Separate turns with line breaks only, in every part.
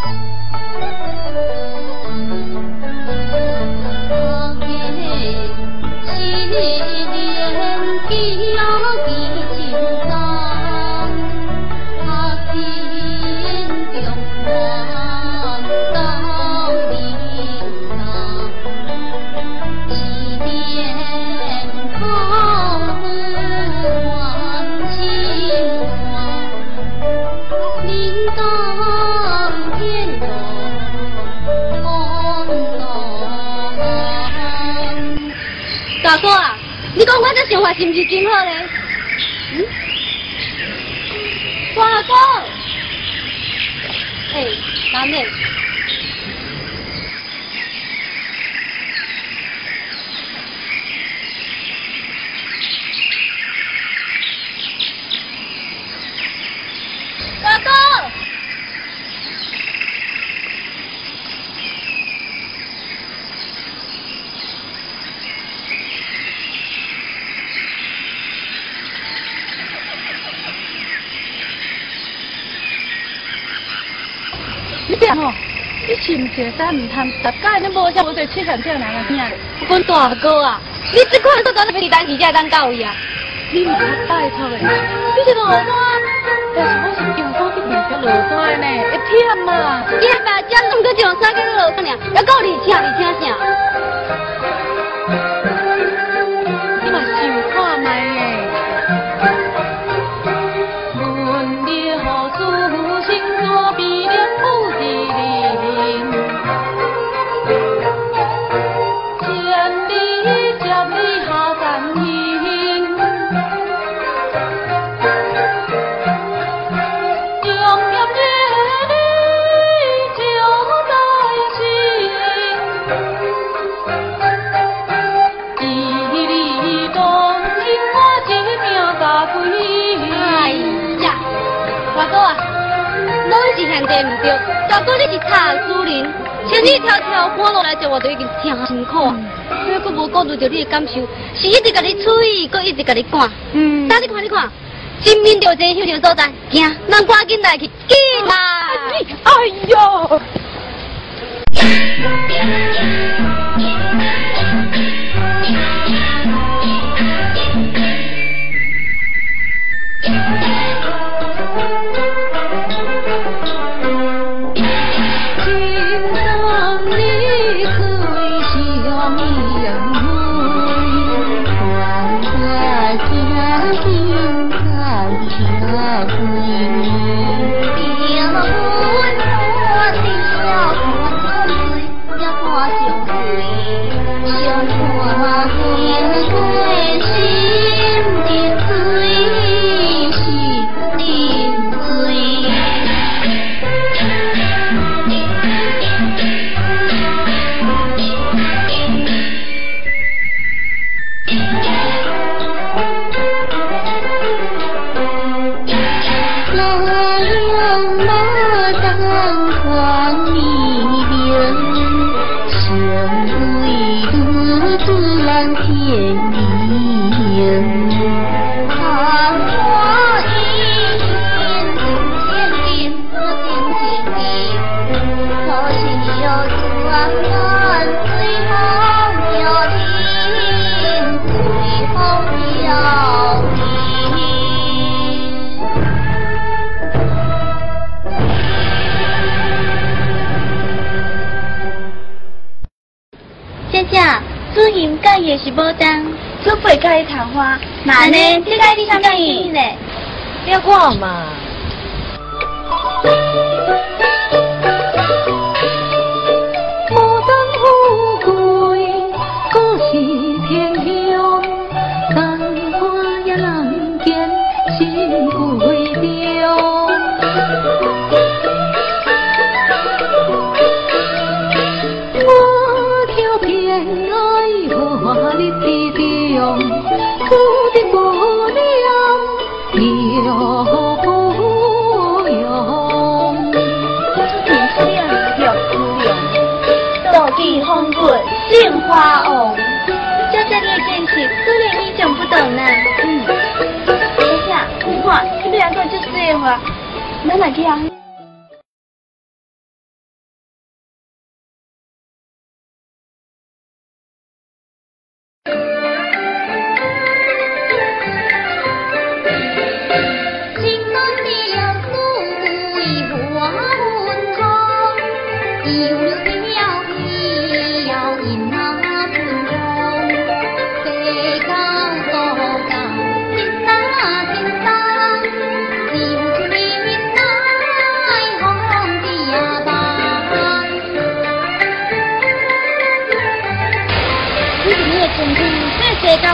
thank you 你讲我这想法是不是真好呢？嗯，我老公，哎，男的。
唔是咱唔贪，十家你无像我对七成这样人啊？听，
我讲大哥啊，你这款都当你当时才当教伊啊？
你唔好拜托的，你这落山，但是我是上山去面上落山呢，会忝嘛？
忝嘛，这么个上山去落山呢，要到你请你听啥？对唔对？大哥，你是差主人，千里迢迢赶落来就我，都已经真辛苦啊！你佫无顾虑到你的感受，是一直甲你催，佫一直甲你赶。嗯，但你看，你看，前面着一个休息所在，行，咱赶紧来去，紧啦！
哎呦！等当等光明。
也是无当，
做背开桃花，
那呢？这个你想讲伊呢？
要我嘛？
莲花藕，这这列见识，都连你讲不懂呢。嗯，等下，你看，这两个就是莲花，哪哪去啊？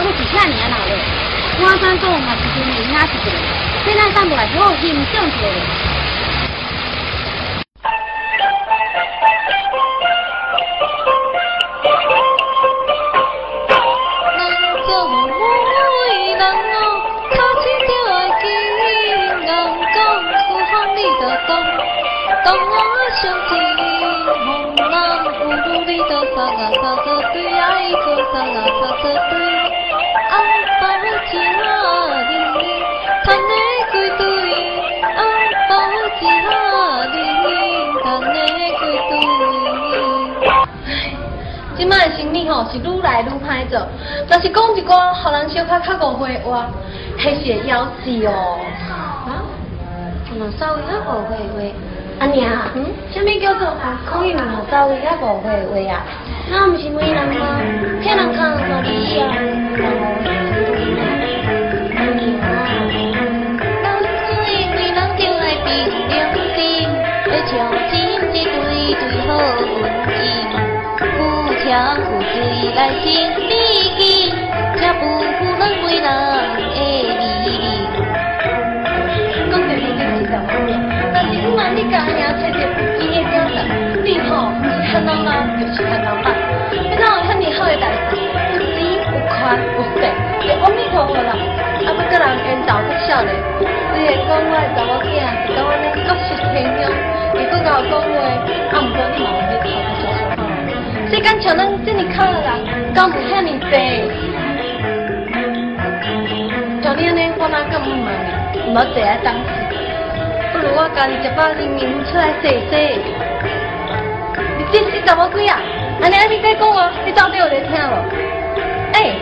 是遐尔啊老了，我三讲嘛是真明仔一个，现在上不来好欣赏一个。
生理吼是愈来愈歹做，但是讲一寡互人小可较误会话，迄是会夭寿哦。
啊？怎稍微较误会话？阿娘，嗯，什么叫做可以互稍微较误会话啊？那毋是每人吗？骗人看到理啊，当初因为人就来比良心，要将心一对对好运气，富强。来生
就阿弥陀佛啦。啊，不个人缘投不少嘞。你会讲我查某囝是讲我咧国色天香，伊搁甲我讲话，啊，毋过你嘛有咧偷偷说说好。世间像咱这么靠的人，敢有遐尼多？像你安尼，我哪敢唔问你？唔好坐在当时，不如我家己一包零零出来洗洗。你这是怎么鬼啊？安尼安尼在讲我，你到底有在听无？哎，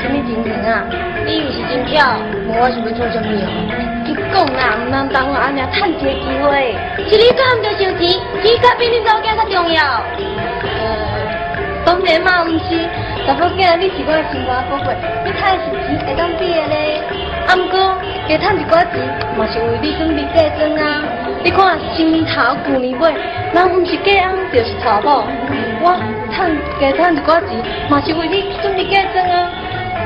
什么金钱啊？
你以为是金票？
我想要做什么你？讲啦，唔能当我安尼趁钱机会，
是你做唔着收钱，钱较比你早囝较重要。
呃，当然嘛，唔是，查某囝你是我的生活宝贝，你太是钱会当比的咧。啊，毋过加趁一寡钱，嘛是为你准备嫁妆啊。你看，新头旧年尾，人唔是嫁翁就是娶某，我趁加趁一寡钱，嘛是为你准备嫁妆啊。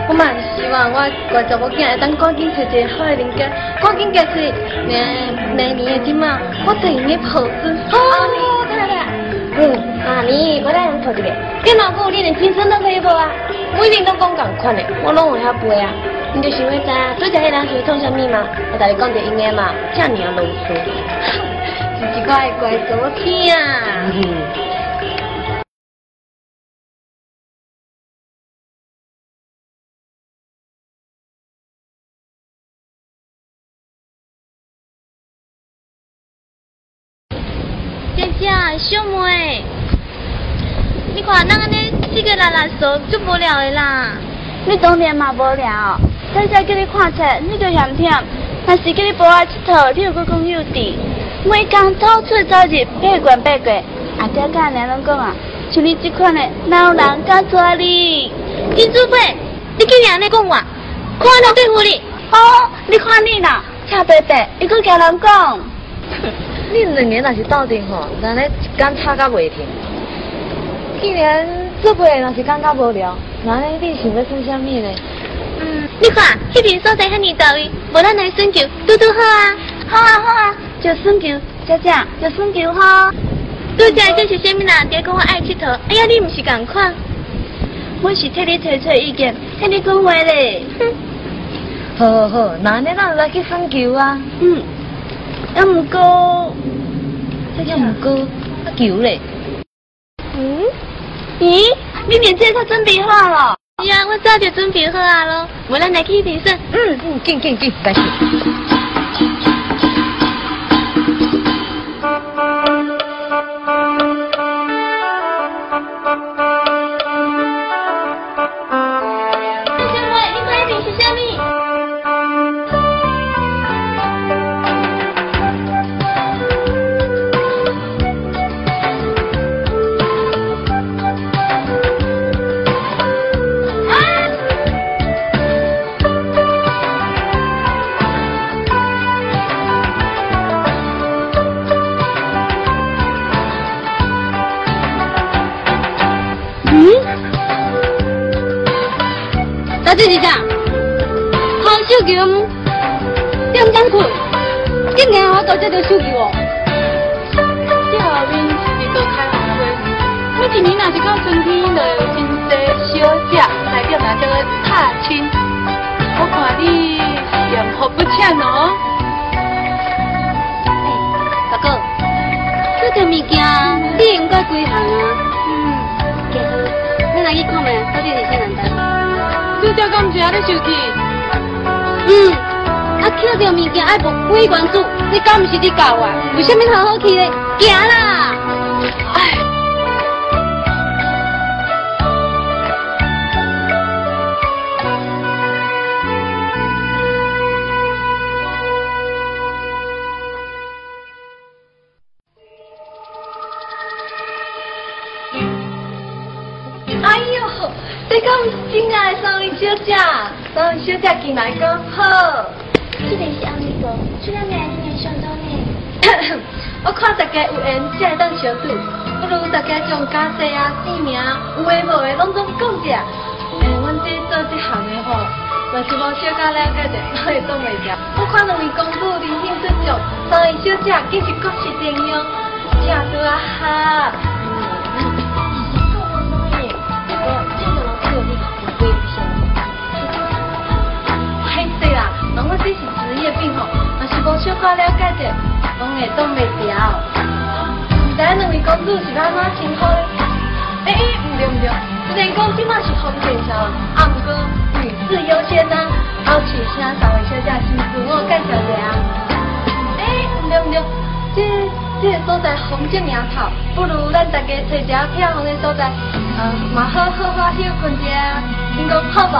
我嘛是希望我外查某囝会当赶紧找一个好的人家，赶紧嫁出明明年的今嘛，我带你抱孙。
好，太太。
嗯，啊你我带人抱一个。
电脑部你连亲生都可以抱啊？
不一定都讲共款的，我拢有遐背啊。你就想要知啊，做这些人是会创啥物嘛？我带你讲着应该嘛，这样啰嗦。是一乖乖查某囝。
小妹，你看咱安尼四个拉拉手就无聊的啦。
你当然嘛无聊，在家叫你看册，你就嫌忝；若是叫你陪我佚佗，你又搁讲幼稚。每工早出早入，八关八过，啊，爹甲娘拢讲啊，像你即款的，哪有人敢娶你？
金主飞，你竟然安尼讲我，看到对付你。
哦，你看你啦，恰白白，又搁叫人讲。
恁两个若是斗阵吼，那咧一天吵甲袂停。既然做伙若是感觉无聊，那你想要做啥物呢？
嗯，你看迄边所在遐尼大位，无咱来算球，拄拄好啊！
好啊好啊，就算球，姐姐就算球好。
拄则这是啥物啦？爹讲我爱佚佗，哎呀，你毋是共款？
我是替你提出意见，替你讲话咧。
哼，好好好，那你咱来去算球啊？
嗯。要唔过，
要唔过，啊球嘞？
嗯？咦？你连这都准备好了？
是啊，我早就准备好啊咯。无咱来去比赛。
嗯嗯，进进进，来去。
是啥？好手球，点点困，竟然我到这条手球哦。
这后面是个开红花，每一年若是到春天，就有真济小姐来叫咱叫做踏青。我看你养活不浅哦。
大哥，这条物件你应该几行啊？
嗯，
其实，你来去看觅，到底是啥难单？
拄则敢是安尼生气？
嗯，啊，捡到物件爱无归还主，你敢毋是你教我？为什么好好去咧？行啦！
你讲真爱三位小姐，三位小姐进来讲好。
这个是安尼个，这两年今年上到呢。
我看大家有缘才会当相拄，不如大家将家世啊、姓名、有诶无诶，拢总讲一下。诶，阮这做这行诶吼，若是无小可了解者，我会挡袂牢。我看两位公主人品出众，三位小姐更是国士典样，正拄啊哈。是无小可了解者，拢会挡袂牢。咱两位公主是安怎称呼咧？诶、欸，唔对唔对，虽然讲即马是封建社会，啊，毋过女士优先啊。后请请三位小姐先自我介绍一下。诶、欸，唔对唔对，这这个所在风景名头，不如咱大家找一个漂亮的所在，嗯，嘛好好好休困一下，先讲好不？